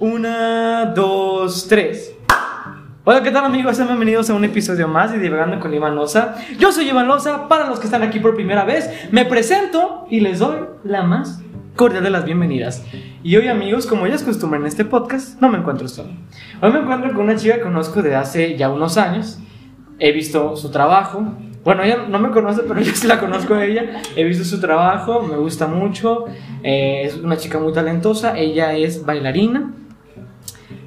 Una, dos, tres. Hola, ¿qué tal amigos? Sean bienvenidos a un episodio más de Divagando con Iván Loza. Yo soy Iván Loza, para los que están aquí por primera vez, me presento y les doy la más cordial de las bienvenidas. Y hoy amigos, como ya es costumbre en este podcast, no me encuentro solo. Hoy me encuentro con una chica que conozco de hace ya unos años. He visto su trabajo. Bueno, ella no me conoce, pero yo sí la conozco a ella. He visto su trabajo, me gusta mucho. Eh, es una chica muy talentosa. Ella es bailarina.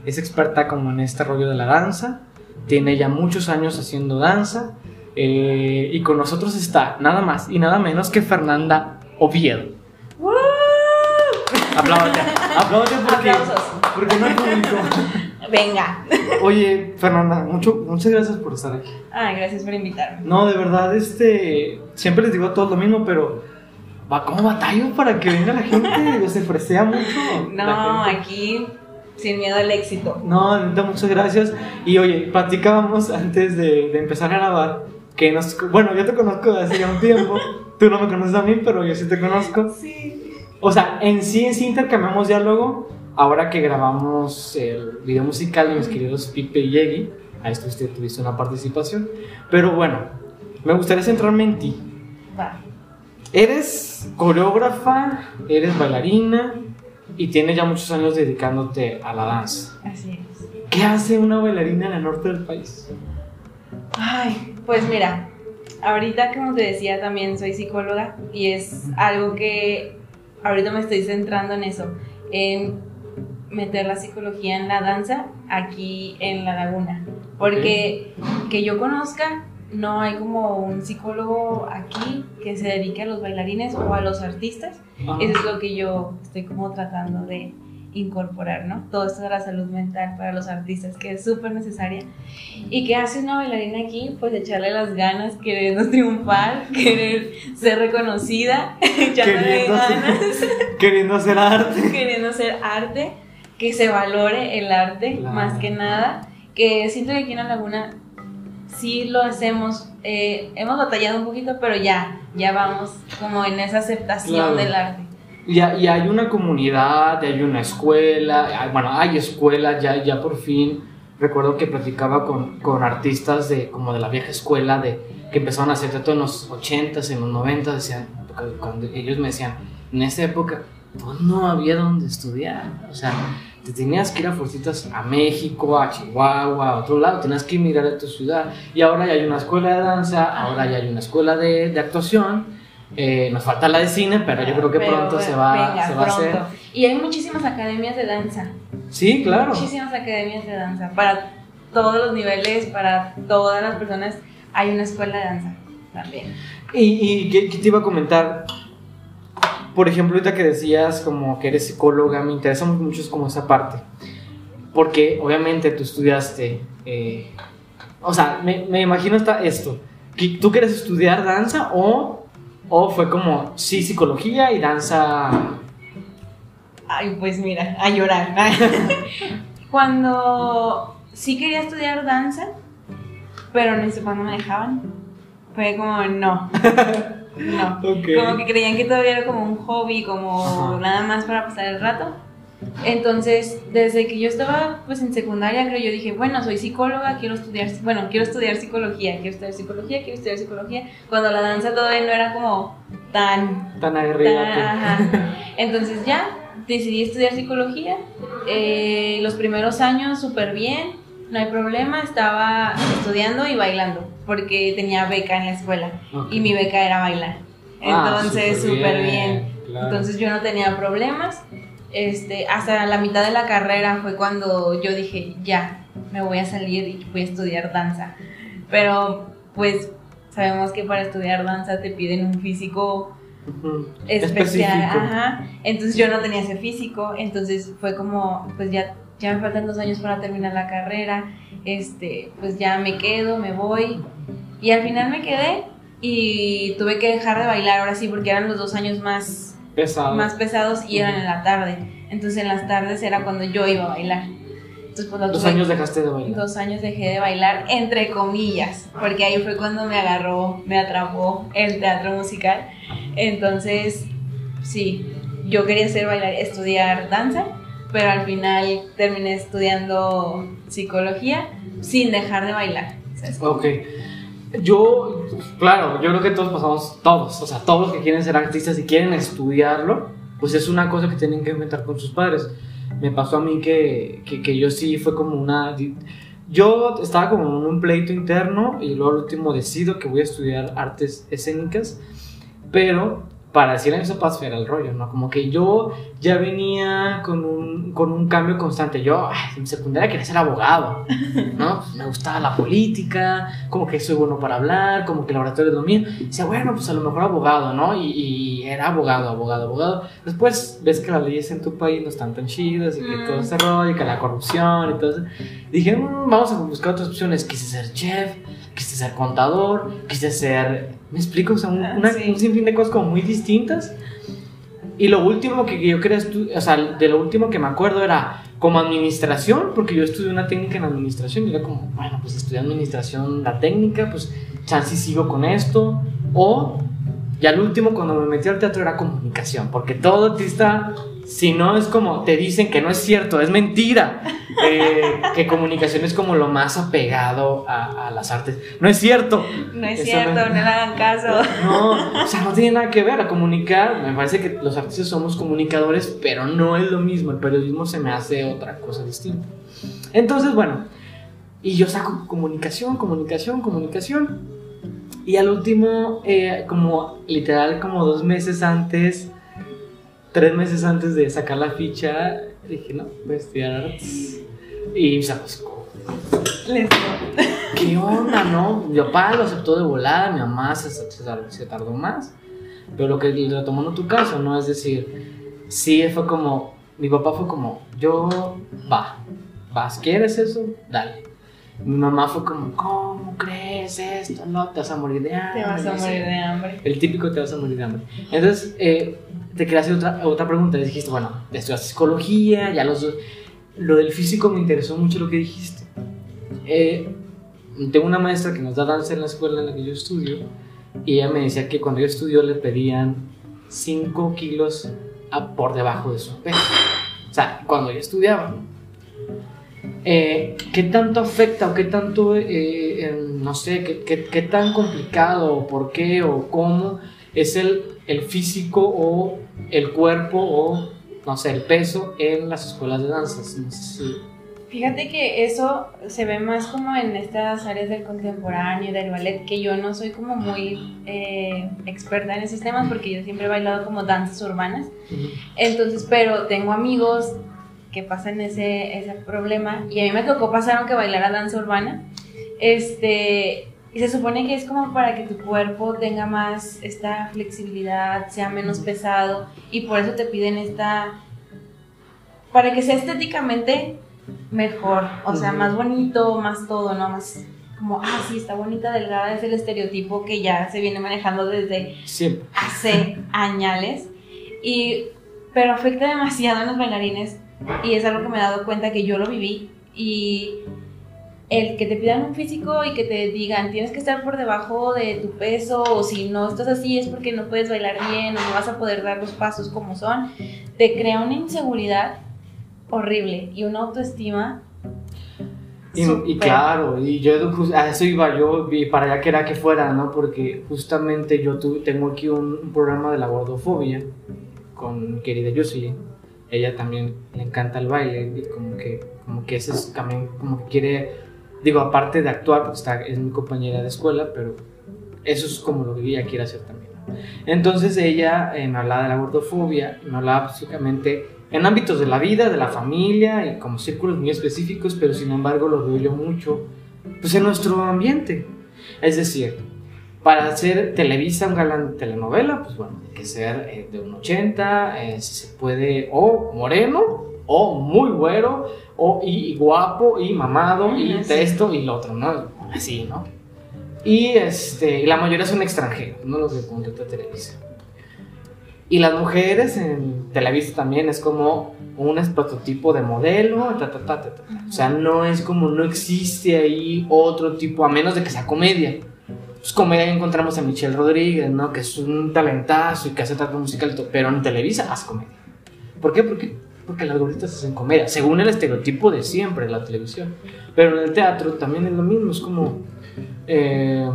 Es experta como en este rollo de la danza. Tiene ya muchos años haciendo danza. Eh, y con nosotros está nada más y nada menos que Fernanda Oviedo. Apláudate, apláudate porque, Aplausos. porque no hay público. Venga. Oye, Fernanda, mucho, muchas gracias por estar aquí. Ay, gracias por invitarme. No, de verdad, este. Siempre les digo a todos lo mismo, pero. Va como batallo para que venga la gente. Se fresea mucho. No, aquí sin miedo al éxito. No, neta, muchas gracias. Y oye, platicábamos antes de, de empezar a grabar que nos. Bueno, yo te conozco de hace ya un tiempo. Tú no me conoces a mí, pero yo sí te conozco. Sí. O sea, en sí, en sí intercambiamos diálogo. Ahora que grabamos el video musical de mis queridos Pipe y Yegi, ahí estuviste, tuviste una participación. Pero bueno, me gustaría centrarme en ti. Va. Eres coreógrafa, eres bailarina y tienes ya muchos años dedicándote a la danza. Así es. ¿Qué hace una bailarina en el norte del país? Ay, pues mira, ahorita como te decía también soy psicóloga y es algo que ahorita me estoy centrando en eso, en meter la psicología en la danza aquí en la laguna. Porque que yo conozca, no hay como un psicólogo aquí que se dedique a los bailarines o a los artistas. Ajá. Eso es lo que yo estoy como tratando de incorporar, ¿no? Todo esto de la salud mental para los artistas, que es súper necesaria. ¿Y qué hace una bailarina aquí? Pues echarle las ganas, queriendo triunfar, querer ser reconocida, hacer- ganas, Queriendo hacer arte. queriendo hacer arte, que se valore el arte Claro. más que nada, que siento que aquí en la laguna sí lo hacemos, eh, hemos batallado un poquito, pero ya, ya vamos como en esa aceptación Claro. del arte. Y, y hay una comunidad, hay una escuela, bueno, hay escuelas, ya, ya por fin. Recuerdo que platicaba con, con artistas de como de la vieja escuela, de que empezaron a hacer teatro en los 80s, en los 90s, decían, cuando ellos me decían, en esa época, pues no había donde estudiar. O sea, te tenías que ir a fuercitas a México, a Chihuahua, a otro lado, tenías que emigrar a tu ciudad. Y ahora ya hay una escuela de danza, ahora ya hay una escuela de, de actuación. Eh, nos falta la de cine, pero yo creo que Pero, pronto bueno, se va, venga, se va a hacer. Y hay muchísimas academias de danza, Sí, claro. muchísimas academias de danza, para todos los niveles, para todas las personas, hay una escuela de danza también. Y, y ¿qué, qué te iba a comentar? Por ejemplo, ahorita que decías como que eres psicóloga, me interesa mucho como esa parte. Porque obviamente tú estudiaste, eh, o sea, me, me imagino hasta esto. ¿Tú quieres estudiar danza o, o fue como, sí, psicología y danza? Ay, pues mira, a llorar. Cuando sí quería estudiar danza, pero no sé cuándo me dejaban, fue como no. No. Ok. Como que creían que todavía era como un hobby, como Ajá. nada más para pasar el rato. Entonces, desde que yo estaba pues en secundaria, creo yo dije, bueno, soy psicóloga, quiero estudiar, bueno, quiero estudiar psicología, quiero estudiar psicología, quiero estudiar psicología, cuando la danza todavía no era como tan Tan aguerrida. Entonces ya decidí estudiar psicología. Eh, los primeros años súper bien, no hay problema, estaba estudiando y bailando porque tenía beca en la escuela Ok. y mi beca era bailar. Ah, Entonces súper súper bien, bien. claro. Entonces yo no tenía problemas. Este, hasta la mitad de la carrera fue cuando yo dije, ya, me voy a salir y voy a estudiar danza. Pero pues sabemos que para estudiar danza te piden un físico especial, Específico. ajá. Entonces yo no tenía ese físico, entonces fue como, pues ya, ya me faltan dos años para terminar la carrera, este, pues ya me quedo, me voy. Y al final me quedé y tuve que dejar de bailar ahora sí porque eran los dos años más, Pesado. más pesados y eran en la tarde. Entonces en las tardes era cuando yo iba a bailar. Entonces, pues, Dos años dejaste de bailar. Dos años dejé de bailar, entre comillas, porque ahí fue cuando me agarró, me atrapó el teatro musical. Entonces, sí, yo quería hacer bailar, estudiar danza, pero al final terminé estudiando psicología sin dejar de bailar. ¿sabes? Ok. Yo, claro, yo creo que todos pasamos, todos, o sea, todos los que quieren ser artistas y quieren estudiarlo, pues es una cosa que tienen que inventar con sus padres. Me pasó a mí que, que, que yo sí fue como una... Yo estaba como en un pleito interno y luego al último decido que voy a estudiar artes escénicas, pero para decir eso paso era el rollo, ¿no? Como que yo ya venía con un, con un cambio constante. Yo ay, en secundaria quería ser abogado, ¿no? Me gustaba la política, como que soy bueno para hablar, como que el oratorio es lo mío. Y decía, bueno, pues a lo mejor abogado, ¿no? Y, y era abogado, abogado, abogado. Después ves que las leyes en tu país no están tan chidas y que Mm. todo ese rollo y que la corrupción y todo eso. Dije, "Mm, vamos a buscar otras opciones. Quise ser chef, quise ser contador, quise ser... ¿Me explico? O sea, un, Ah, una- sí. un sinfín de cosas como muy distintas. Y lo último que yo quería estudiar, o sea, de lo último que me acuerdo era como administración, porque yo estudié una técnica en administración y era como, bueno, pues estudié administración, la técnica, pues chance sigo con esto. O ya el último, cuando me metí al teatro, era comunicación, porque todo artista, si no es como te dicen que no es cierto, es mentira, eh, que comunicación es como lo más apegado a, a las artes. No es cierto. No es Eso cierto, me- no le hagan caso. No, o sea, no tiene nada que ver. A comunicar, me parece que los artistas somos comunicadores, pero no es lo mismo. El periodismo se me hace otra cosa distinta. Entonces, bueno, y yo saco comunicación, comunicación, comunicación. Y al último, eh, como literal, como dos meses antes, tres meses antes de sacar la ficha, dije, no, voy a estudiar artes. Y se buscó. ¿Qué onda, no? Mi papá lo aceptó de volada, mi mamá se, se tar- se tardó más. Pero lo que retomando tu caso, ¿no? Es decir, sí fue como, mi papá fue como, yo, va, vas, ¿quieres eso? Dale. Mi mamá fue como, ¿cómo crees esto? No, te vas a morir de hambre. te vas a morir de hambre. El típico te vas a morir de hambre. Entonces, eh, te quería hacer otra, otra pregunta. Dijiste, bueno, estudiaste psicología, ya los dos. Lo del físico me interesó mucho lo que dijiste. Eh, tengo una maestra que nos da danza en la escuela en la que yo estudio. Y ella me decía que cuando yo estudió le pedían 5 kilos a- por debajo de su peso. O sea, cuando yo estudiaba. Eh, ¿Qué tanto afecta o qué tanto, eh, em, no sé, qué, qué- qué tan complicado o por qué o cómo es el, el físico o el cuerpo o, no sé, el peso en las escuelas de danzas? No sé si- Fíjate que eso se ve más como en estas áreas del contemporáneo, del ballet, que yo no soy como muy eh, experta en esos temas porque yo siempre he bailado como danzas urbanas. Entonces, pero tengo amigos que pasan ese, ese problema y a mí me tocó pasar aunque bailara danza urbana. Este, y se supone que es como para que tu cuerpo tenga más esta flexibilidad, sea menos pesado y por eso te piden esta para que sea estéticamente mejor, o sea, más bonito, más todo, ¿no? Más como, ah, sí, está bonita, delgada, es el estereotipo que ya se viene manejando desde Siempre. hace añales. Y, pero afecta demasiado a los bailarines y es algo que me he dado cuenta que yo lo viví y el que te pidan un físico y que te digan tienes que estar por debajo de tu peso o si no estás así es porque no puedes bailar bien o no vas a poder dar los pasos como son, te crea una inseguridad horrible y una autoestima. Y, y claro, y yo a eso iba yo, y para allá que era que fuera, ¿no? Porque justamente yo tuve, tengo aquí un, un programa de la gordofobia con querida Yusi. Ella también le encanta el baile y como que, como que ese es también, como que quiere, digo, aparte de actuar, porque está, es mi compañera de escuela, pero eso es como lo que ella quiere hacer también. Entonces ella eh, me hablaba de la gordofobia, me hablaba básicamente en ámbitos de la vida, de la familia y como círculos muy específicos, pero sin embargo lo veo yo mucho pues en nuestro ambiente. Es decir, para hacer Televisa un galán de telenovela, pues bueno, hay que ser eh, de un 80, eh, si se puede, o moreno, o muy güero, o y, y guapo, y mamado, y sí. esto y lo otro, ¿no? Así, ¿no? Y este, la mayoría son extranjeros, no los de contrata Televisa. Y las mujeres en Televisa también es como un prototipo de modelo, ta, ta, ta, ta, ta. o sea, no es como, no existe ahí otro tipo, a menos de que sea comedia. Pues encontramos a Michelle Rodríguez, ¿no? Que es un talentazo y que hace teatro musical, pero en Televisa hace comedia. ¿Por qué? Porque porque las gorditas hacen comedia, según el estereotipo de siempre la televisión. Pero en el teatro también es lo mismo, es como... eh,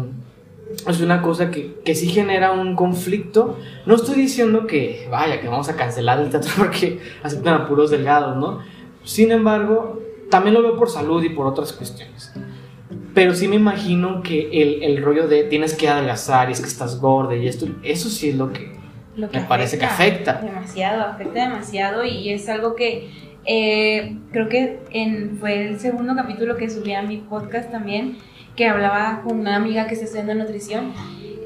es una cosa que, que sí genera un conflicto. No estoy diciendo que, vaya, que vamos a cancelar el teatro porque aceptan a puros delgados, ¿no? Sin embargo, también lo veo por salud y por otras cuestiones. Pero sí me imagino que el, el rollo de tienes que adelgazar y es que estás gorda y esto, eso sí es lo que Lo me parece que afecta. Demasiado, afecta demasiado y es algo que eh, creo que en, fue el segundo capítulo que subí a mi podcast también, que hablaba con una amiga que está estudiando nutrición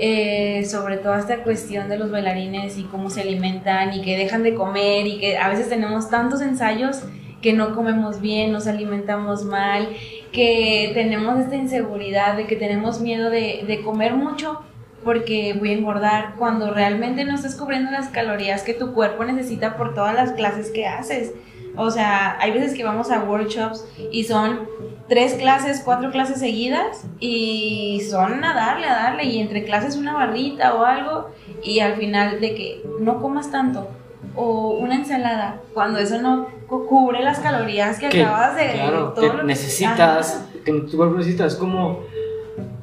eh, sobre toda esta cuestión de los bailarines y cómo se alimentan y que dejan de comer y que a veces tenemos tantos ensayos que no comemos bien, nos alimentamos mal, que tenemos esta inseguridad de que tenemos miedo de, comer mucho porque voy a engordar cuando realmente no estás cubriendo las calorías que tu cuerpo necesita por todas las clases que haces. O sea, hay veces que vamos a workshops y son tres clases, cuatro clases seguidas y son a darle, a darle y entre clases una barrita o algo y al final de que no comas tanto o una ensalada cuando eso no cu- cubre las calorías que, que, acabas de claro, todo que lo necesitas, Ajá. que tu cuerpo necesita, es como,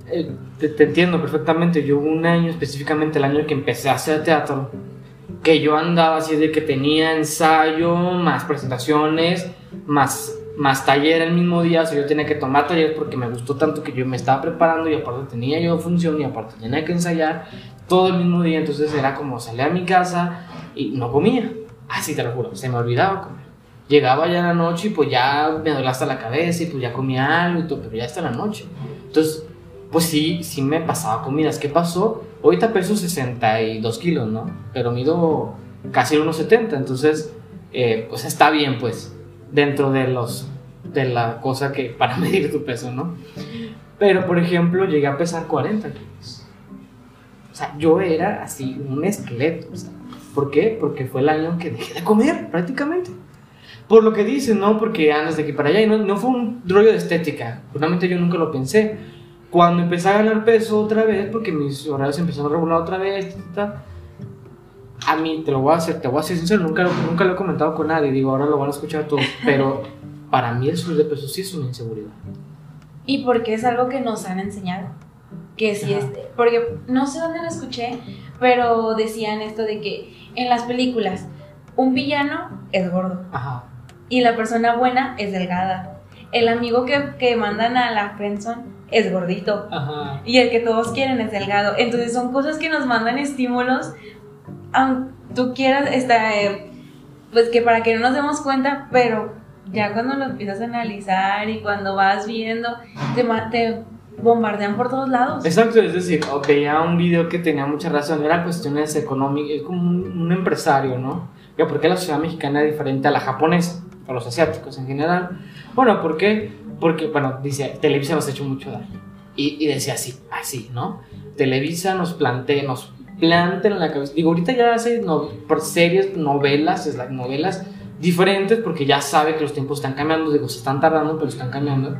eh, te, te entiendo perfectamente, yo un año, específicamente el año que empecé a hacer teatro, que yo andaba así de que tenía ensayo, más presentaciones, más, más taller el mismo día, o sea, yo tenía que tomar taller porque me gustó tanto que yo me estaba preparando y aparte tenía yo función y aparte tenía que ensayar todo el mismo día, entonces era como salir a mi casa y no comía, así te lo juro, se me olvidaba comer. Llegaba ya la noche y pues ya me dolía hasta la cabeza y pues ya comía algo y todo, pero ya hasta la noche. Entonces, pues sí, sí me pasaba comidas. ¿Qué pasó? Ahorita peso 62 kilos, ¿no? Pero mido casi unos 70, entonces, eh, pues está bien, pues, dentro de los, de la cosa que, para medir tu peso, ¿no? Pero, por ejemplo, llegué a pesar 40 kilos. O sea, yo era así, un esqueleto. o sea, ¿Por qué? Porque fue el año que dejé de comer, prácticamente. Por lo que dicen, ¿no? Porque andas de aquí para allá y no, no fue un rollo de estética. Realmente yo nunca lo pensé. Cuando empecé a ganar peso otra vez, porque mis horarios empezaron a regular otra vez, ta, ta, a mí, te lo voy a hacer, te voy a ser sincero, nunca, lo- nunca lo he comentado con nadie, digo, ahora lo van a escuchar todos, pero para mí el subir de peso sí es una inseguridad. Y porque es algo que nos han enseñado. Que si Ajá. este, porque no sé dónde lo escuché, pero decían esto de que en las películas un villano es gordo Ajá. y la persona buena es delgada. El amigo que, que mandan a la friendzone es gordito Ajá. y el que todos quieren es delgado. Entonces son cosas que nos mandan estímulos, aunque tú quieras, esta, eh, pues que para que no nos demos cuenta, pero ya cuando lo empiezas a analizar y cuando vas viendo, te, te bombardean por todos lados. Exacto, es decir, veía un video que tenía mucha razón, era cuestiones económicas, es como un, un empresario, ¿no? Ya, ¿Por qué la sociedad mexicana es diferente a la japonesa, a los asiáticos en general? Bueno, ¿por qué? Porque, bueno, dice, Televisa nos ha hecho mucho daño. Y, y decía así, así, ¿no? Televisa nos plantea, nos plantea en la cabeza. Digo, ahorita ya hace no, por series, novelas, novelas diferentes porque ya sabe que los tiempos están cambiando, digo, se están tardando, pero están cambiando.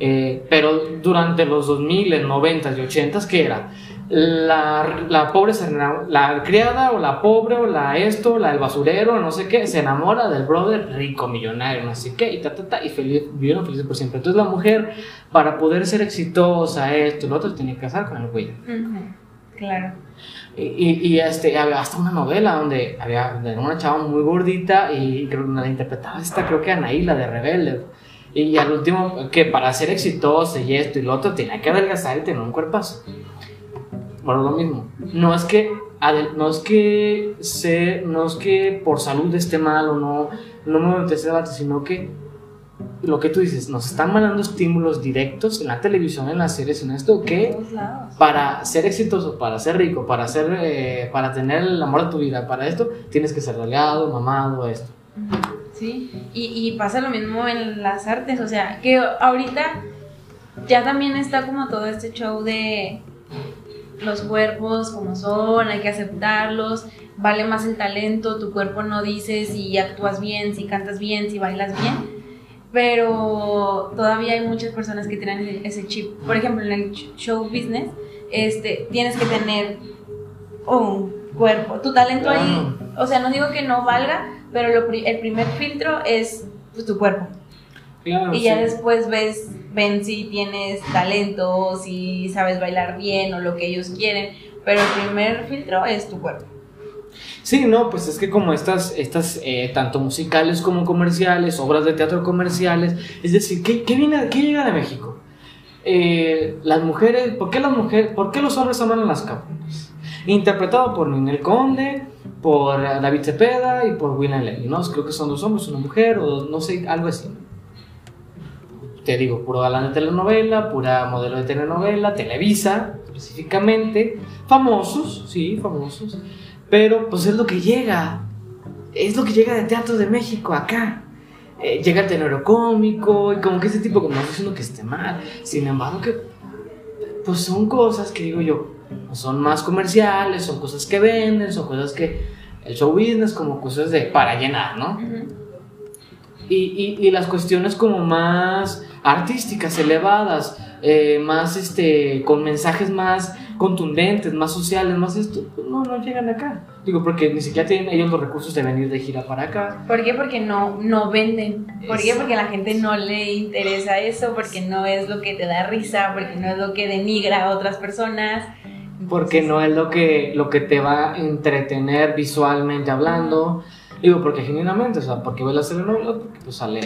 Eh, pero durante los 2000, 90 y 80, ¿qué era? La, la pobre, se la criada o la pobre o la esto, la del basurero, no sé qué, se enamora del brother rico, millonario, no sé qué, y ta, ta, ta, y feliz, vivieron felices por siempre. Entonces la mujer, para poder ser exitosa, esto lo otro, tenía que casar con el güey. Claro. Y, y, y, este, había hasta una novela donde había una chava muy gordita y creo que la interpretaba esta, creo que Anaí, la de Rebelde. Y al último, que para ser exitosa y esto y lo otro, tenía que adelgazar y tener un cuerpazo. Bueno, lo mismo. No es que, no es que, se, no es que por salud esté mal o no, no me meto ese debate, sino que lo que tú dices, nos están mandando estímulos directos en la televisión, en las series, en esto, que para ser exitoso, para ser rico, para ser, eh, para tener el amor de tu vida, para esto, tienes que ser delgado, mamado, esto. Sí, y, y pasa lo mismo en las artes, o sea, que ahorita ya también está como todo este show de los cuerpos como son, hay que aceptarlos, vale más el talento, tu cuerpo no dice si actúas bien, si cantas bien, si bailas bien, pero todavía hay muchas personas que tienen ese- chip. Por ejemplo, en el sh- show business, este, tienes que tener un cuerpo, tu talento ahí, o sea, no digo que no valga, pero lo el primer filtro es pues, tu cuerpo. Claro, Y ya sí. después ves, ven si tienes talento, si sabes bailar bien o lo que ellos quieren. Pero el primer filtro es tu cuerpo. Sí, no, pues es que como estas, estas eh, tanto musicales como comerciales, obras de teatro comerciales, es decir, ¿qué, qué viene, qué llega de México? Eh, las mujeres, ¿por qué las mujeres, por qué los hombres aman las cabritas? Interpretado por Ninel Conde, por David Cepeda y por William Levy, ¿no? Creo que son dos hombres, una mujer, o no sé, algo así. Te digo, puro galán de telenovela, pura modelo de telenovela, Televisa, específicamente, famosos, sí, famosos, pero pues es lo que llega, es lo que llega de Teatro de México acá. Eh, llega el tenor cómico y como que ese tipo, como no diciendo que esté mal, sin embargo que pues son cosas que digo yo, son más comerciales, son cosas que venden, son cosas que el show business como cosas de para llenar, ¿no? Y, y, y las cuestiones como más artísticas, elevadas, eh, más este, con mensajes más contundentes, más sociales, más esto, pues no, no llegan acá. Digo, porque ni siquiera tienen ellos los recursos de venir de gira para acá. ¿Por qué? Porque no, no venden. ¿Por qué? Porque a la gente no le interesa eso, porque no es lo que te da risa, porque no es lo que denigra a otras personas. Porque no es lo que, lo que te va a entretener visualmente hablando. Digo, porque genuinamente, o sea, porque ves las telenovelas, porque pues sale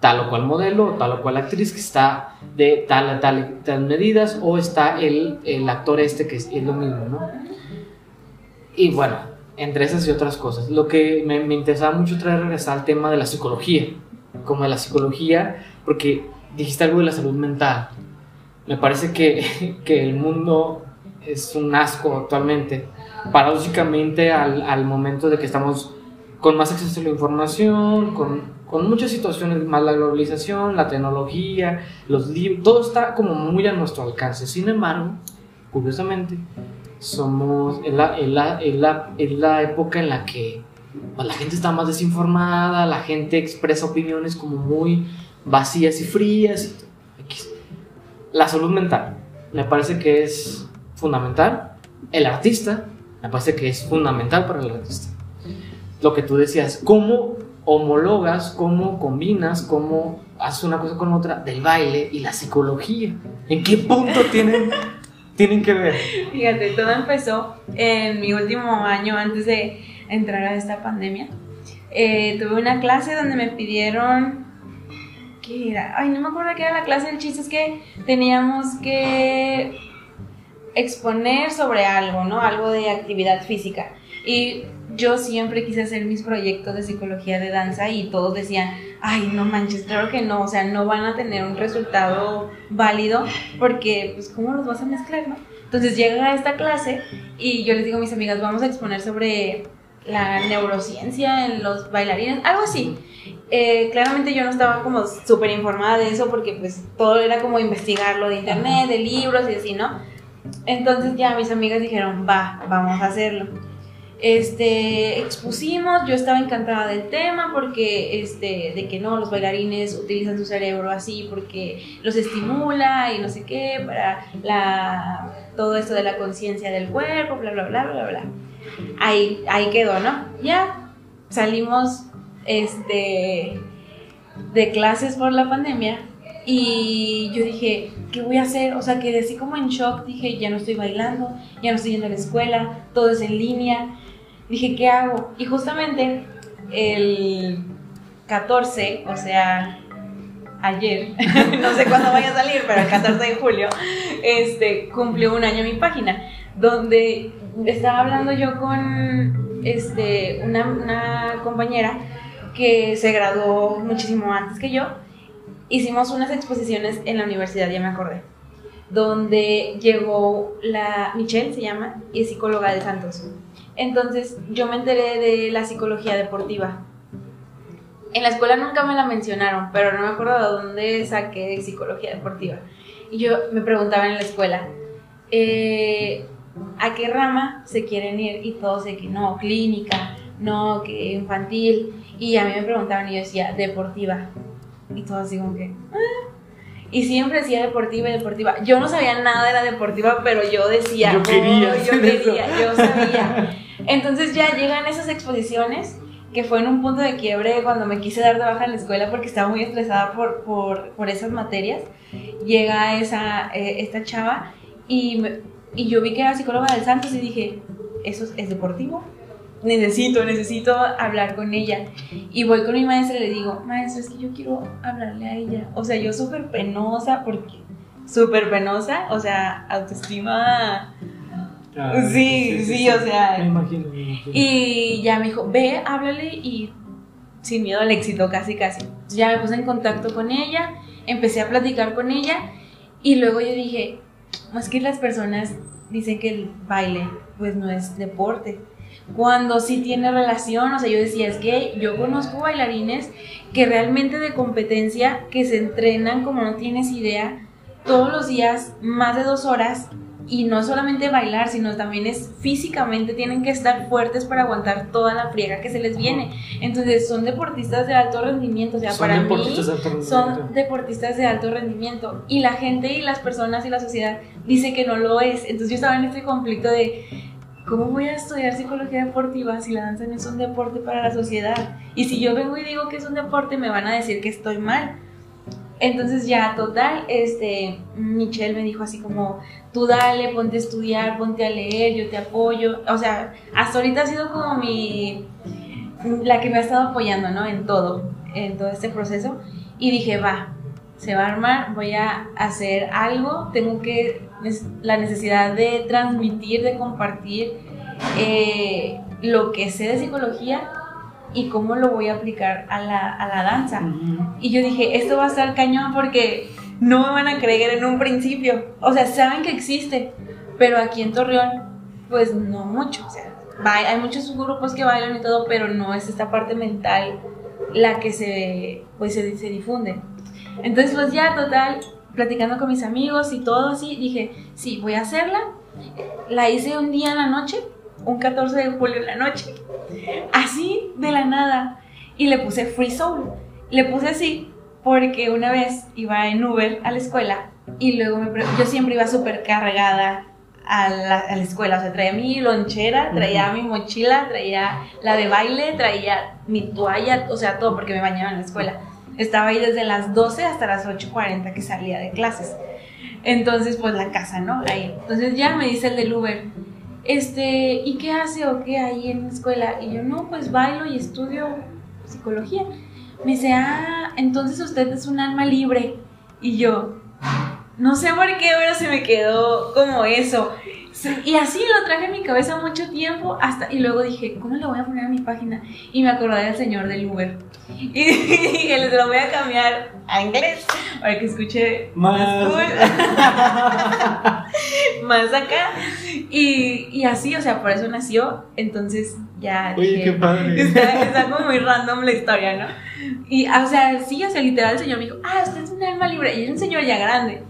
tal o cual modelo, tal o cual actriz que está de tal a tal, tal medidas, o está el, el actor este que es, es lo mismo, ¿no? Y bueno, entre esas y otras cosas. Lo que me, me interesaba mucho traer regresar al tema de la psicología, como de la psicología, porque dijiste algo de la salud mental. Me parece que, que el mundo es un asco actualmente, paradójicamente al, al momento de que estamos con más acceso a la información, con, con muchas situaciones, más la globalización, la tecnología, los libros, todo está como muy a nuestro alcance. Sin embargo, curiosamente, somos en la, en la, en la, en la época en la que pues, la gente está más desinformada, la gente expresa opiniones como muy vacías y frías. La salud mental me parece que es fundamental. El artista me parece que es fundamental para el artista. Lo que tú decías, cómo homologas, cómo combinas, cómo haces una cosa con otra del baile y la psicología. ¿En qué punto tienen, tienen que ver? Fíjate, todo empezó en mi último año antes de entrar a esta pandemia. Eh, tuve una clase donde me pidieron. ¿Qué era? Ay, no me acuerdo qué era la clase. El chiste es que teníamos que exponer sobre algo, ¿no? Algo de actividad física. Y yo siempre quise hacer mis proyectos de psicología de danza y todos decían, ay, no manches, claro que no, o sea, no van a tener un resultado válido porque, pues, ¿cómo los vas a mezclar, no? Entonces llega a esta clase y yo les digo a mis amigas, vamos a exponer sobre la neurociencia en los bailarines, algo así. Eh, claramente yo no estaba como súper informada de eso porque pues todo era como investigarlo de internet, de libros y así, ¿no? Entonces ya mis amigas dijeron, va, vamos a hacerlo. Este, expusimos, yo estaba encantada del tema porque, este, de que no, los bailarines utilizan su cerebro así porque los estimula y no sé qué, para la, todo esto de la conciencia del cuerpo, bla, bla, bla, bla, bla. Ahí, ahí quedó, ¿no? Ya salimos, este, de clases por la pandemia y yo dije, ¿qué voy a hacer? O sea, quedé así como en shock. Dije, ya no estoy bailando, ya no estoy yendo a la escuela, todo es en línea. Dije, ¿qué hago? Y justamente el 14, o sea, ayer, no sé cuándo vaya a salir, pero el 14 de julio, este, cumplió un año mi página, donde estaba hablando yo con este, una, una compañera que se graduó muchísimo antes que yo hicimos unas exposiciones en la universidad, ya me acordé, donde llegó la Michelle, se llama, y es psicóloga de Santos. Entonces yo me enteré de la psicología deportiva. En la escuela nunca me la mencionaron, pero no me acuerdo de dónde saqué psicología deportiva. Y yo me preguntaba en la escuela, eh, ¿a qué rama se quieren ir? Y todos de que no, clínica, no, que infantil. Y a mí me preguntaban y yo decía, deportiva. Y todo así como que... "Ah". Y siempre decía deportiva y deportiva. Yo no sabía nada de la deportiva, pero yo decía... Yo quería "Oh, yo hacer eso". quería, yo sabía. Entonces ya llegan esas exposiciones que fue en un punto de quiebre cuando me quise dar de baja en la escuela porque estaba muy estresada por, por, por esas materias. Llega esa, eh, esta chava y, me- y yo vi que era psicóloga del Santos y dije, ¿eso es, es deportivo? Necesito, necesito hablar con ella. Y voy con mi maestra y le digo, maestra, es que yo quiero hablarle a ella. O sea, yo súper penosa porque... Súper penosa, o sea, autoestima... Ah, Sí, sí, o sea, Me imagino, me imagino. Y ya me dijo, ve, háblale y sin miedo al éxito, casi, casi. Ya me puse en contacto con ella, empecé a platicar con ella y luego yo dije, es que las personas dicen que el baile pues no es deporte. Cuando sí tiene relación, o sea, yo decía, es que yo conozco bailarines que realmente de competencia, que se entrenan como no tienes idea, todos los días, más de dos horas, y no solamente bailar, sino también es físicamente, tienen que estar fuertes para aguantar toda la friega que se les viene. Entonces son deportistas de alto rendimiento, o sea, Son para mí de son deportistas de alto rendimiento. Y la gente y las personas y la sociedad dice que no lo es. Entonces yo estaba en este conflicto de, ¿cómo voy a estudiar psicología deportiva si la danza no es un deporte para la sociedad? Y si yo vengo y digo que es un deporte, me van a decir que estoy mal. Entonces ya, total, este, Michelle me dijo así como, tú dale, ponte a estudiar, ponte a leer, yo te apoyo. O sea, hasta ahorita ha sido como mi, la que me ha estado apoyando, ¿no? En todo, en todo este proceso. Y dije, va, se va a armar, voy a hacer algo, tengo que, la necesidad de transmitir, de compartir eh, lo que sé de psicología y cómo lo voy a aplicar a la, a la danza. Ujú. Y yo dije, esto va a estar cañón porque no me van a creer en un principio. O sea, saben que existe, pero aquí en Torreón, pues no mucho. O sea, hay muchos grupos que bailan y todo, pero no es esta parte mental la que se, pues, se, se difunde. Entonces, pues ya, total, platicando con mis amigos y todo así, dije, sí, voy a hacerla. La hice un día en la noche, un 14 de julio en la noche, así de la nada. Y le puse Free Soul. Le puse así porque una vez iba en Uber a la escuela y luego me yo siempre iba súper cargada a la, a la escuela. O sea, traía mi lonchera, traía mi mochila, traía la de baile, traía mi toalla, o sea, todo porque me bañaba en la escuela. Estaba ahí desde las 12 hasta las 8.40 que salía de clases. Entonces, pues la casa, ¿no? Ahí. Entonces ya me dice el del Uber, este, ¿y qué hace o qué ahí en la escuela? Y yo, no, pues bailo y estudio psicología. Me dice, ah, entonces usted es un alma libre. Y yo, no sé por qué, pero se me quedó como eso. Sí, Y así lo traje en mi cabeza mucho tiempo hasta y luego dije, ¿cómo le voy a poner a mi página? Y me acordé del señor del Uber. Y dije, les lo voy a cambiar a inglés para que escuche Más. cool. más acá. Y, y así, o sea, por eso nació. Entonces ya Oye, dije, qué padre. Está, está como muy random la historia, ¿no? Y, o sea, sí, o sea, literal el señor me dijo, ah, usted es un alma libre. Y era un señor ya grande.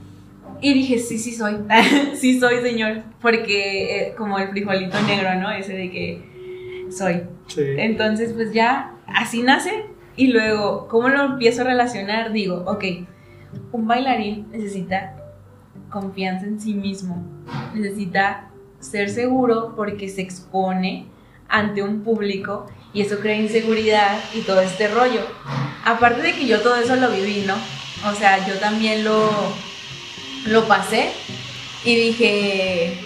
Y dije, sí, sí soy. sí soy, señor. Porque eh, como el frijolito negro, ¿no? Ese de que soy. Sí. Entonces, pues ya así nace. Y luego, ¿cómo lo empiezo a relacionar? Digo, ok, un bailarín necesita confianza en sí mismo. Necesita ser seguro porque se expone ante un público y eso crea inseguridad y todo este rollo. Aparte de que yo todo eso lo viví, ¿no? O sea, yo también lo, lo pasé y dije,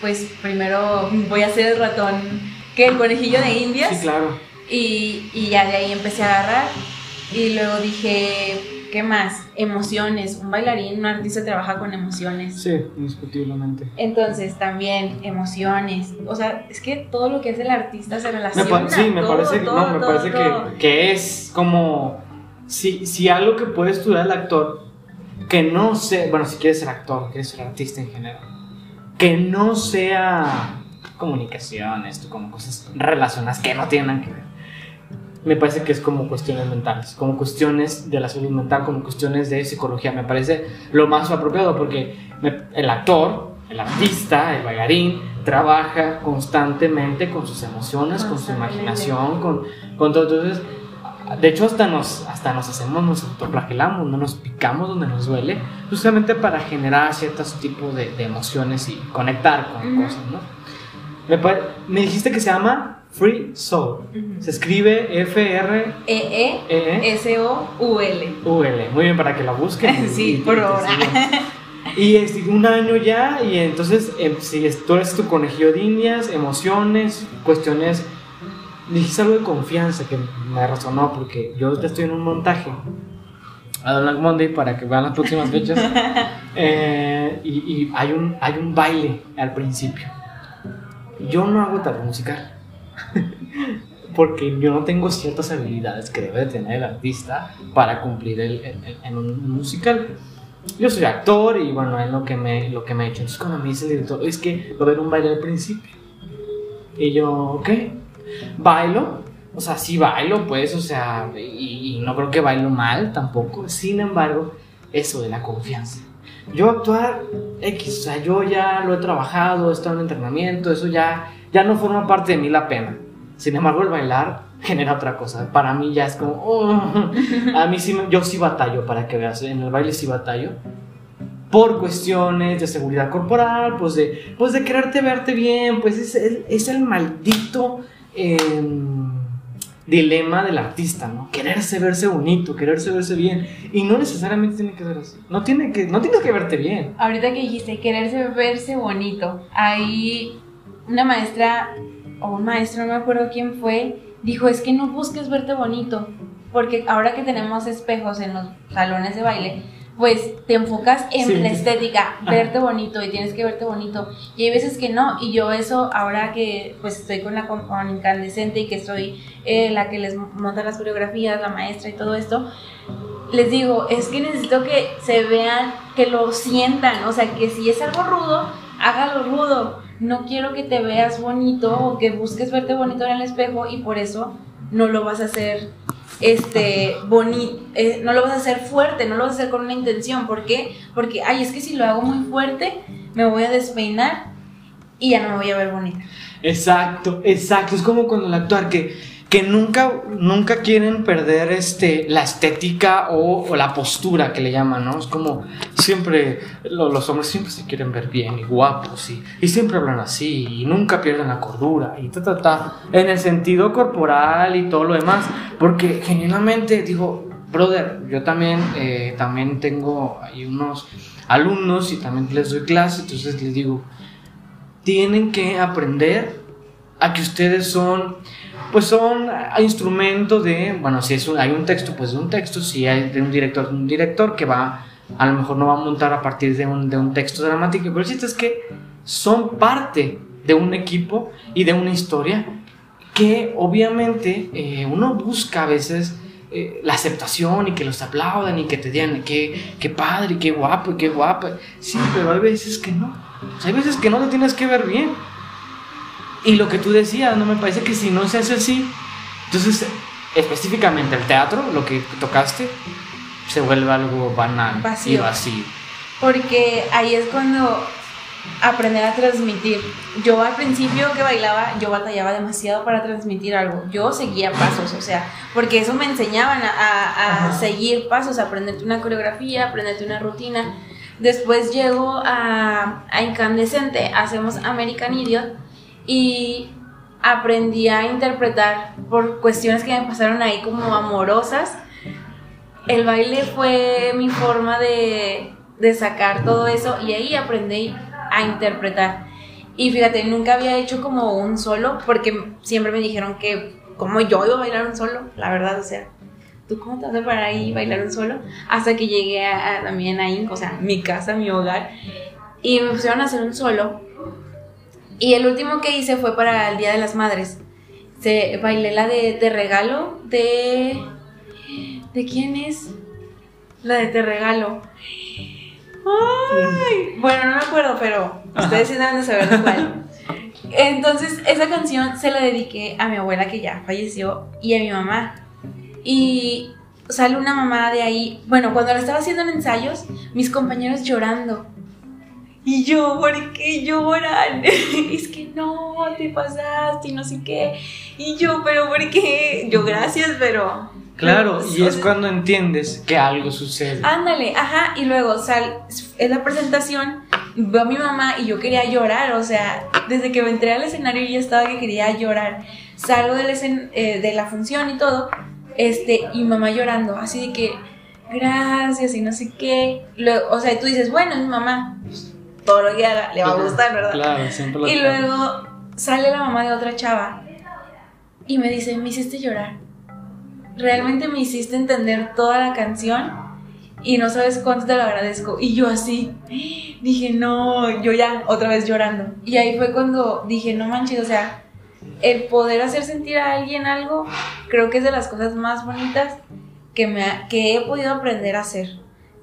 pues primero voy a hacer el ratón, que el conejillo de indias. Sí, claro. Y, y ya de ahí empecé a agarrar. Y luego dije, ¿qué más? Emociones. Un bailarín, un artista trabaja con emociones. Sí, indiscutiblemente. Entonces también emociones. O sea, es que todo lo que hace el artista se Me relaciona. pa- sí, me todo, parece, todo, no, me todo, parece que, que es como si, si algo que puede estudiar el actor, que no sea, bueno, si quieres ser actor, quieres ser artista en general, que no sea comunicaciones, como cosas relacionadas que no tienen que ver. Me parece que es como cuestiones mentales, como cuestiones de la salud mental, como cuestiones de psicología. Me parece lo más apropiado porque el actor, el artista, el bailarín, trabaja constantemente con sus emociones, con su imaginación, con, con todo. Entonces, de hecho, hasta nos, hasta nos hacemos, nos autoflagelamos, no nos picamos donde nos duele, justamente para generar ciertos tipos de, de emociones y conectar con cosas, ¿no? Me, dijiste que se llama Free Soul. Se escribe F-R-E-E-U-L. E-E-S-O-U-L. Muy bien, para que la busquen. Sí, y- por ahora. Y este, un año ya, y entonces, eh, si es- tú eres tu conejillo de indias, emociones, cuestiones. Dijiste algo de confianza que me resonó porque yo ahorita estoy en un montaje a Don Black Monday para que vean las próximas fechas. Eh, y y hay, un, hay un baile al principio. Yo no hago tal musical. Porque yo no tengo ciertas habilidades que debe de tener el artista para cumplir el, el- el- en un musical. Yo soy actor y bueno, es lo que me, lo que me he hecho. Entonces cuando me dice el director, es que va a haber un baile al principio. Y yo, ok, bailo. O sea, sí bailo, pues, o sea, y, no creo que bailo mal tampoco. Sin embargo, eso de la confianza. Yo actuar X, o sea, yo ya lo he trabajado, he estado en entrenamiento, eso ya, ya no forma parte de mí la pena. Sin embargo, el bailar genera otra cosa. Para mí ya es como, oh, a mí sí, yo sí batallo, para que veas, en el baile sí batallo. Por cuestiones de seguridad corporal, pues de, pues de quererte verte bien, pues es, el- es el maldito em, dilema del artista, ¿no? Quererse verse bonito, quererse verse bien. Y no necesariamente tiene que ser así. No, tiene que, no que verte bien. Ahorita que dijiste quererse verse bonito, hay una maestra o un maestro, no me acuerdo quién fue, dijo es que no busques verte bonito, porque ahora que tenemos espejos en los salones de baile, pues te enfocas en Sí. la estética, verte bonito y tienes que verte bonito. Y hay veces que no, y yo eso ahora que pues estoy con la con, con incandescente y que soy eh, la que les monta las coreografías, la maestra y todo esto, les digo, es que necesito que se vean, que lo sientan, o sea, que si es algo rudo, hágalo rudo. No quiero que te veas bonito o que busques verte bonito en el espejo y por eso no lo vas a hacer este bonito, no lo vas a hacer fuerte, no lo vas a hacer con una intención. ¿Por qué? Porque, ay, es que si lo hago muy fuerte, me voy a despeinar y ya no me voy a ver bonita. Exacto, exacto. Es como cuando el actuar que, que nunca, nunca quieren perder este, la estética o, la postura que le llaman, ¿no? Es como siempre, lo- los hombres siempre se quieren ver bien y guapos y, y siempre hablan así y nunca pierden la cordura y ta, ta, ta, en el sentido corporal y todo lo demás. Porque genuinamente, digo, brother, yo también, eh, también tengo ahí unos alumnos y también les doy clase, entonces les digo, tienen que aprender a que ustedes son, pues son a- instrumento de, bueno, si es un- hay un texto, pues de un texto, si hay de un director, un director que va, a lo mejor no va a montar a partir de un, de un texto dramático, pero el chiste es que son parte de un equipo y de una historia que obviamente eh, uno busca a veces eh, la aceptación y que los aplaudan y que te digan qué, qué padre, qué guapo, qué guapa. Sí, pero hay veces que no. O sea, hay veces que no te tienes que ver bien. Y lo que tú decías, no me parece que si no se hace así, entonces específicamente el teatro, lo que tocaste, se vuelve algo banal y Vacío. vacío. Porque ahí es cuando aprender a transmitir. Yo al principio que bailaba, yo batallaba demasiado para transmitir algo. Yo seguía pasos, o sea, porque eso me enseñaban a, a- a seguir pasos, a aprenderte una coreografía, aprenderte una rutina. Después llego a, a Incandescente, hacemos American Idiot y aprendí a interpretar por cuestiones que me pasaron ahí como amorosas. El baile fue mi forma de, de sacar todo eso y ahí aprendí a interpretar. Y fíjate, nunca había hecho como un solo porque siempre me dijeron que como yo iba a bailar un solo, la verdad, o sea, ¿tú cómo te vas a parar ahí y bailar un solo? Hasta que llegué a, a- también ahí, o sea, mi casa, mi hogar, y me pusieron a hacer un solo. Y el último que hice fue para el Día de las Madres. Se, bailé la de Te Regalo de... ¿De quién es? La de Te Regalo. Ay, bueno, no me acuerdo, pero ustedes sí deben de saber de cuál. Entonces, esa canción se la dediqué a mi abuela que ya falleció y a mi mamá. Y sale una mamá de ahí. Bueno, cuando la estaba haciendo en ensayos, mis compañeros llorando. Y yo, ¿por qué lloran? es que no, te pasaste y no sé qué. Y yo, ¿pero por qué? Yo, gracias, pero. Claro, y es cuando entiendes que algo sucede. Ándale, ajá, y luego sal, es la presentación, veo a mi mamá y yo quería llorar, o sea, desde que me entré al escenario yo ya estaba que quería llorar. salgo de la, escen- eh, de la función y todo, este, y mamá llorando, así de que, gracias y no sé qué. Luego, o sea, tú dices, bueno, es mi mamá, todo lo que haga le va a gustar, ¿verdad? Claro, siempre lo Y luego sale la mamá de otra chava y me dice, me hiciste llorar. Realmente me hiciste entender toda la canción y no sabes cuánto te lo agradezco. Y yo así, dije, no, yo ya otra vez llorando. Y ahí fue cuando dije, no manches, o sea, el poder hacer sentir a alguien algo, creo que es de las cosas más bonitas que, me ha- que he podido aprender a hacer.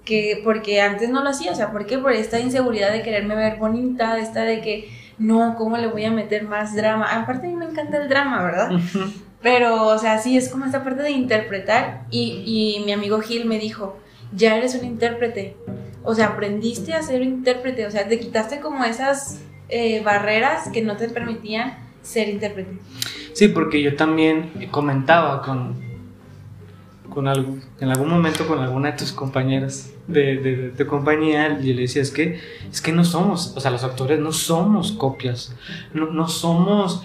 Que, porque antes no lo hacía, o sea, ¿por qué? Por esta inseguridad de quererme ver bonita, esta de que, no, ¿cómo le voy a meter más drama? Aparte a mí me encanta el drama, ¿verdad? Pero, o sea, sí, es como esta parte de interpretar. Y, y mi amigo Gil me dijo, ya eres un intérprete. O sea, aprendiste a ser un intérprete. O sea, te quitaste como esas eh, barreras que no te permitían ser intérprete. Sí, porque yo también comentaba con, con algo, en algún momento con alguna de tus compañeras de, de, de compañía y le decía, es que, es que no somos, o sea, los actores no somos copias, no, no somos,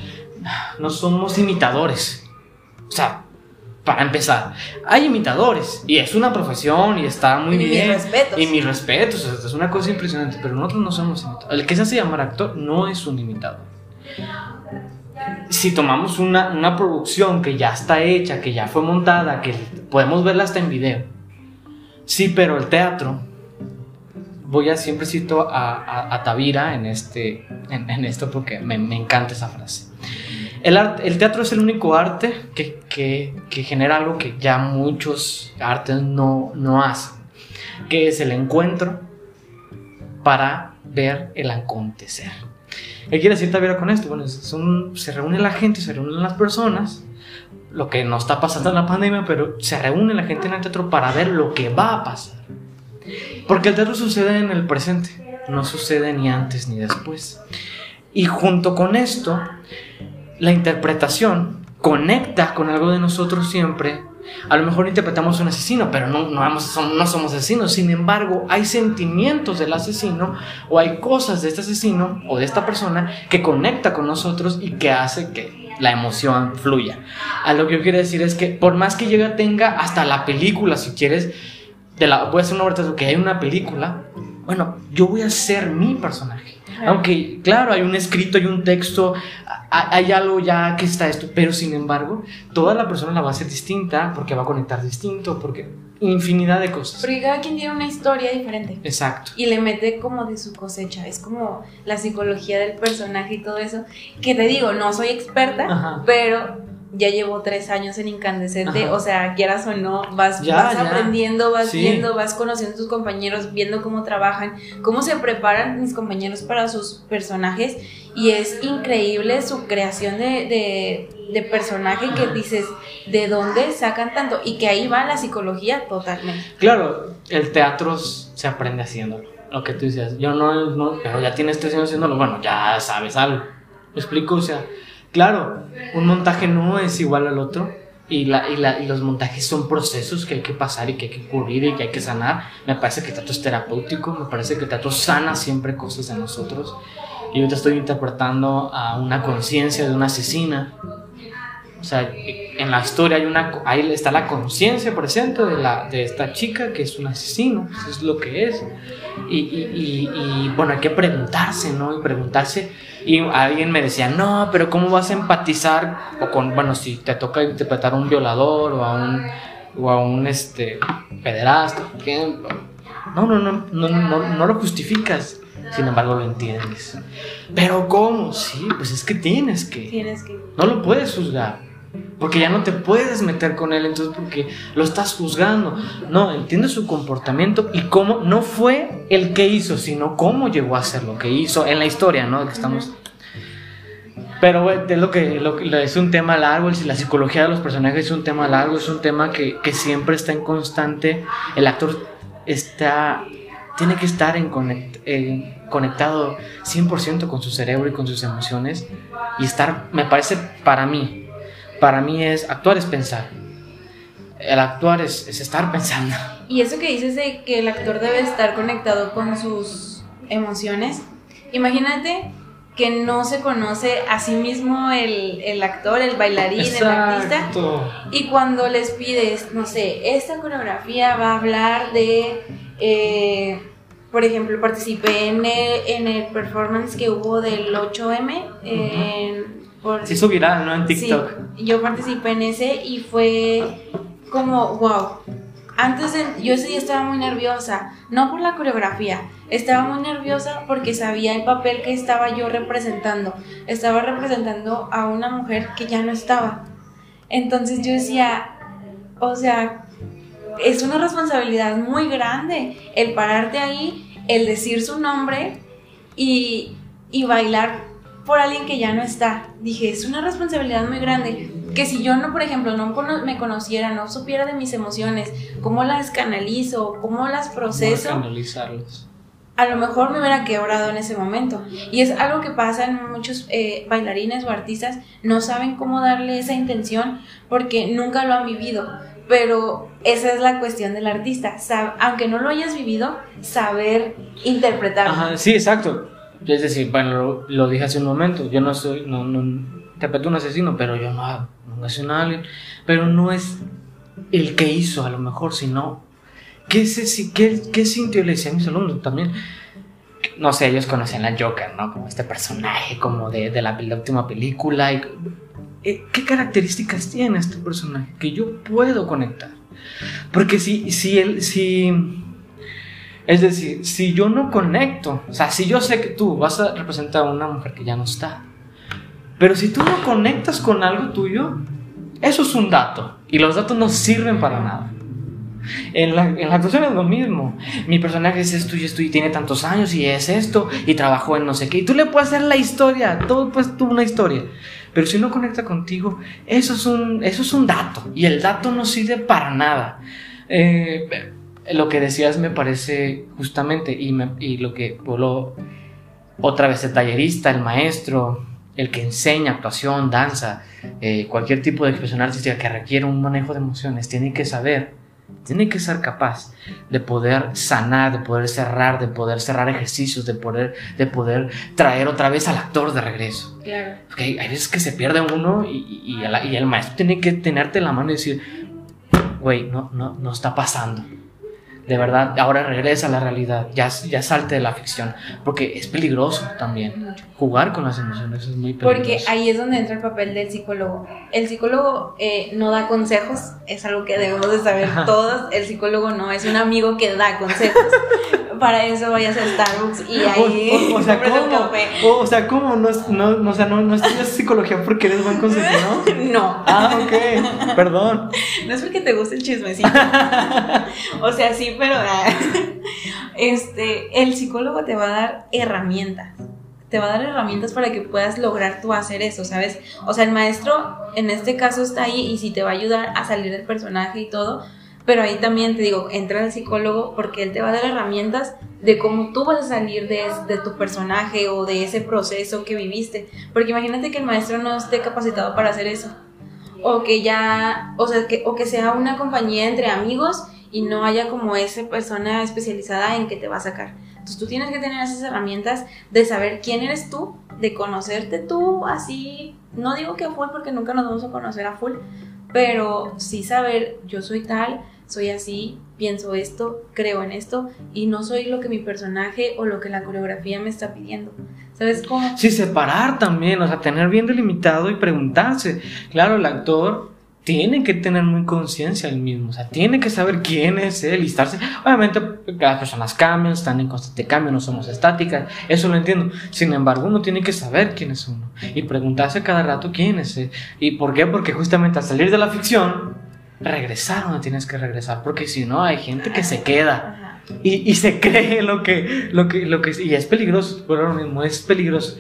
no somos imitadores. O sea, para empezar, hay imitadores y es una profesión y está muy Y mis bien. respetos. Y mis respetos, o sea, es una cosa impresionante, pero nosotros no somos imitadores. El que se hace llamar actor no es un imitador si tomamos una, una producción que ya está hecha, que ya fue montada, que podemos verla hasta en video. Sí, pero el teatro, voy a siempre cito a, a, a Tavira en, este, en, en esto porque me, me, encanta esa frase. El, arte, el teatro es el único arte que, que, que, genera algo que ya muchos artes no, no hacen, que es el encuentro para ver el acontecer. ¿Qué quiere decir Tavira con esto? Bueno, es un, se reúne la gente, se reúnen las personas, lo que no está pasando en la pandemia, pero se reúne la gente en el teatro para ver lo que va a pasar. Porque el teatro sucede en el presente, no sucede ni antes ni después. Y junto con esto, la interpretación conecta con algo de nosotros siempre. A lo mejor interpretamos un asesino, pero no, no somos asesinos. Sin embargo, hay sentimientos del asesino o hay cosas de este asesino o de esta persona que conecta con nosotros y que hace que la emoción fluya. A lo que yo quiero decir es que por más que llegue tenga hasta la película, si quieres, de la, voy a hacer una verdad que hay una película, bueno, yo voy a ser mi personaje. Aunque, claro, hay un escrito, hay un texto, hay algo ya que está esto, pero sin embargo, toda la persona la va a hacer distinta porque va a conectar distinto, porque infinidad de cosas. Porque cada quien tiene una historia diferente. Exacto. Y le mete como de su cosecha. Es como la psicología del personaje y todo eso. Que te digo, no soy experta, Ajá. pero ya llevo tres años en Incandescente, Ajá. o sea, quieras o no, vas, Ya, vas ya. aprendiendo, vas Sí. viendo, vas conociendo a tus compañeros, viendo cómo trabajan, cómo se preparan mis compañeros para sus personajes y es increíble su creación de, de, de personaje que dices, ¿de dónde sacan tanto? Y que ahí va la psicología totalmente. Claro, el teatro se aprende haciéndolo. Lo que tú decías, yo no, no, pero ya tienes tres años haciéndolo, bueno, ya sabes algo. ¿Me explico? O sea, claro, un montaje no es igual al otro y, la, y, la, y los montajes son procesos que hay que pasar y que hay que cubrir y que hay que sanar. Me parece que el teatro es terapéutico, me parece que el teatro sana siempre cosas de nosotros. Y te estoy interpretando a una conciencia de una asesina. O sea, en la historia hay una, ahí está la conciencia presente de, la, de esta chica que es un asesino, eso es lo que es. Y, y, y, y, bueno, hay que preguntarse, ¿no? Y preguntarse. Y alguien me decía, no, pero ¿cómo vas a empatizar? O con, bueno, si te toca interpretar a un violador o a un, o a un este, pederasta. No, no, no, no, no, no lo justificas. Sin embargo, lo entiendes. Pero ¿cómo? Sí, pues es que tienes que. Tienes que... No lo puedes juzgar. Porque ya no te puedes meter con él, entonces porque lo estás juzgando. No, entiende su comportamiento y cómo no fue el que hizo, sino cómo llegó a ser lo que hizo en la historia, ¿no? Que estamos. Pero es lo que, lo es un tema largo, la psicología de los personajes es un tema largo, es un tema que, que siempre está en constante. El actor está, tiene que estar en conect- conectado 100% con su cerebro y con sus emociones y estar, me parece, para mí, para mí es actuar es pensar. El actuar es, es estar pensando. Y eso que dices de que el actor debe estar conectado con sus emociones, imagínate que no se conoce a sí mismo el, el actor, el bailarín, el artista. Y cuando les pides, no sé, esta coreografía va a hablar de, eh, por ejemplo, participé en el, en el performance que hubo del 8M. en- por- Se hizo viral, ¿no? En TikTok. Sí, yo participé en ese y fue como, wow. Antes de, yo ese día estaba muy nerviosa, no por la coreografía, estaba muy nerviosa porque sabía el papel que estaba yo representando. Estaba representando a una mujer que ya no estaba. Entonces yo decía, o sea, es una responsabilidad muy grande el pararte ahí, el decir su nombre y, y bailar por alguien que ya no está. Dije, es una responsabilidad muy grande. Que si yo no, por ejemplo, no me conociera, no supiera de mis emociones, cómo las canalizo, cómo las proceso, a lo mejor me hubiera quebrado en ese momento. Y es algo que pasa en muchos eh, bailarines o artistas, no saben cómo darle esa intención porque nunca lo han vivido. Pero esa es la cuestión del artista, sab- aunque no lo hayas vivido, saber interpretarlo. Ajá, sí, exacto. Es decir, bueno, lo, lo dije hace un momento, yo no soy, no, no, interpreto un asesino, pero yo no, no asesino a alguien, pero no es el que hizo a lo mejor, sino qué, se, qué, qué sintió, le decía a mis alumnos también, no sé, ellos conocen a Joker, ¿no? Como este personaje, como de, de la, la última película, y, eh, ¿qué características tiene este personaje que yo puedo conectar? Porque si, si, él, si es decir, si yo no conecto, o sea, si yo sé que tú vas a representar a una mujer que ya no está, pero si tú no conectas con algo tuyo, eso es un dato. Y los datos no sirven para nada. En la, actuación es lo mismo. Mi personaje es esto y tiene tantos años y es esto y trabajó en no sé qué. Y tú le puedes hacer la historia, todo pues tú una historia. Pero si no conecta contigo, eso es un, eso es un dato. Y el dato no sirve para nada. Eh, lo que decías me parece justamente, y, me- y lo que lo, otra vez el tallerista, el maestro, el que enseña actuación, danza, eh, cualquier tipo de expresión artística que requiera un manejo de emociones, tiene que saber, tiene que ser capaz de poder sanar, de poder cerrar, de poder cerrar ejercicios, de poder, de poder traer otra vez al actor de regreso. Claro. Porque hay, hay veces que se pierde uno y, y- y el, y el maestro tiene que tenerte en la mano y decir, güey, no, no, no está pasando. De verdad, ahora regresa a la realidad, ya, ya salte de la ficción, porque es peligroso también. Jugar con las emociones es muy peligroso. Porque ahí es donde entra el papel del psicólogo. El psicólogo eh, no da consejos, es algo que debemos de saber todos. El psicólogo no es un amigo que da consejos. Para eso vayas a Starbucks y ahí O, o- o sea, ¿cómo? café. O, o sea, ¿cómo? No, es- no, no, o sea, no, no estudias psicología porque eres buen consejero, ¿no? No, Ah, ok, perdón. no es porque te guste el chismecito. o sea, sí, pero ah, este, el psicólogo te va a dar herramientas. Te va a dar herramientas para que puedas lograr tú hacer eso, ¿sabes? O sea, el maestro en este caso está ahí y sí te va a ayudar a salir del personaje y todo, pero ahí también te digo, entra el psicólogo porque él te va a dar herramientas de cómo tú vas a salir de, de tu personaje o de ese proceso que viviste. Porque imagínate que el maestro no esté capacitado para hacer eso o que ya, o sea, que, o que sea una compañía entre amigos y no haya como esa persona especializada en que te va a sacar. Entonces tú tienes que tener esas herramientas de saber quién eres tú, de conocerte tú así, no digo que a full porque nunca nos vamos a conocer a full, pero sí saber yo soy tal, soy así, pienso esto, creo en esto y no soy lo que mi personaje o lo que la coreografía me está pidiendo. ¿Sabes cómo? Sí, separar también, o sea, tener bien delimitado y preguntarse. Claro, el actor tiene que tener muy conciencia él mismo, o sea, tiene que saber quién es él y estarse. Obviamente, las personas cambian, están en constante cambio, no somos estáticas, eso lo entiendo. Sin embargo, uno tiene que saber quién es uno y preguntarse cada rato quién es él. ¿Y por qué? Porque justamente al salir de la ficción, regresar donde tienes que regresar, porque si no, hay gente que se queda. Y, y se cree lo que, lo que, lo que, y es peligroso, por lo mismo, es peligroso.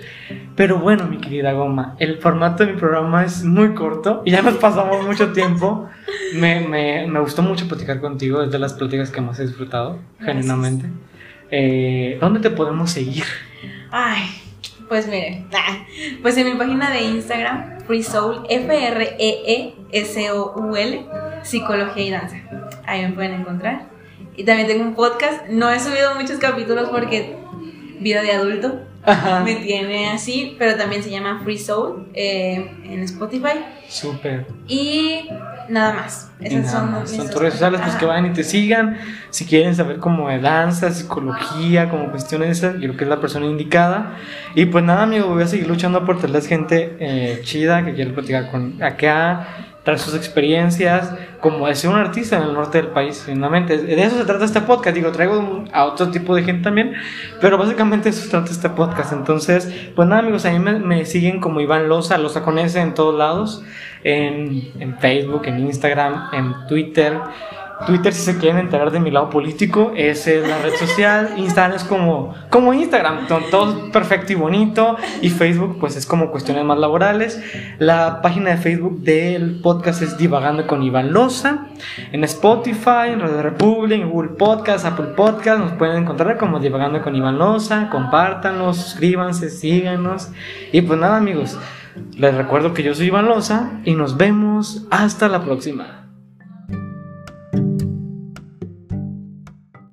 Pero bueno, mi querida Goma, el formato de mi programa es muy corto y ya nos pasamos mucho tiempo. Me, me, me gustó mucho platicar contigo, es de las pláticas que más he disfrutado, Gracias. genuinamente. Eh, ¿Dónde te podemos seguir? Ay, pues miren, ah, pues en mi página de Instagram, Free Soul, F-R-E-E-S-O-U-L, Psicología y Danza. Ahí me pueden encontrar. Y también tengo un podcast. No he subido muchos capítulos porque vida de adulto, Ajá. me tiene así, pero también se llama Free Soul eh, en Spotify. Súper. Y nada más. Esas nada son más. dos tus redes sociales, pues Ajá. que vayan y te sigan. Si quieren saber como de danza, psicología, como cuestiones esas, yo creo que es la persona indicada. Y pues nada, amigo, voy a seguir luchando por tener gente eh, chida que quiere platicar con acá, traer sus experiencias, como de ser un artista en el norte del país, finalmente. De eso se trata este podcast. Digo, traigo a otro tipo de gente también, pero básicamente eso se trata este podcast. Entonces, pues nada, amigos, a mí me, me siguen como Iván Loza, Loza con S en todos lados, en, en Facebook, en Instagram, en Twitter. Twitter, si se quieren enterar de mi lado político, esa es la red social. Instagram es como, como Instagram, to- todo perfecto y bonito. Y Facebook, pues es como cuestiones más laborales. La página de Facebook del podcast es Divagando con Iván Loza. En Spotify, en Radio Republic, en Google Podcast, Apple Podcast, nos pueden encontrar como Divagando con Iván Loza. Compártanos, suscríbanse, síganos. Y pues nada, amigos, les recuerdo que yo soy Iván y nos vemos hasta la próxima.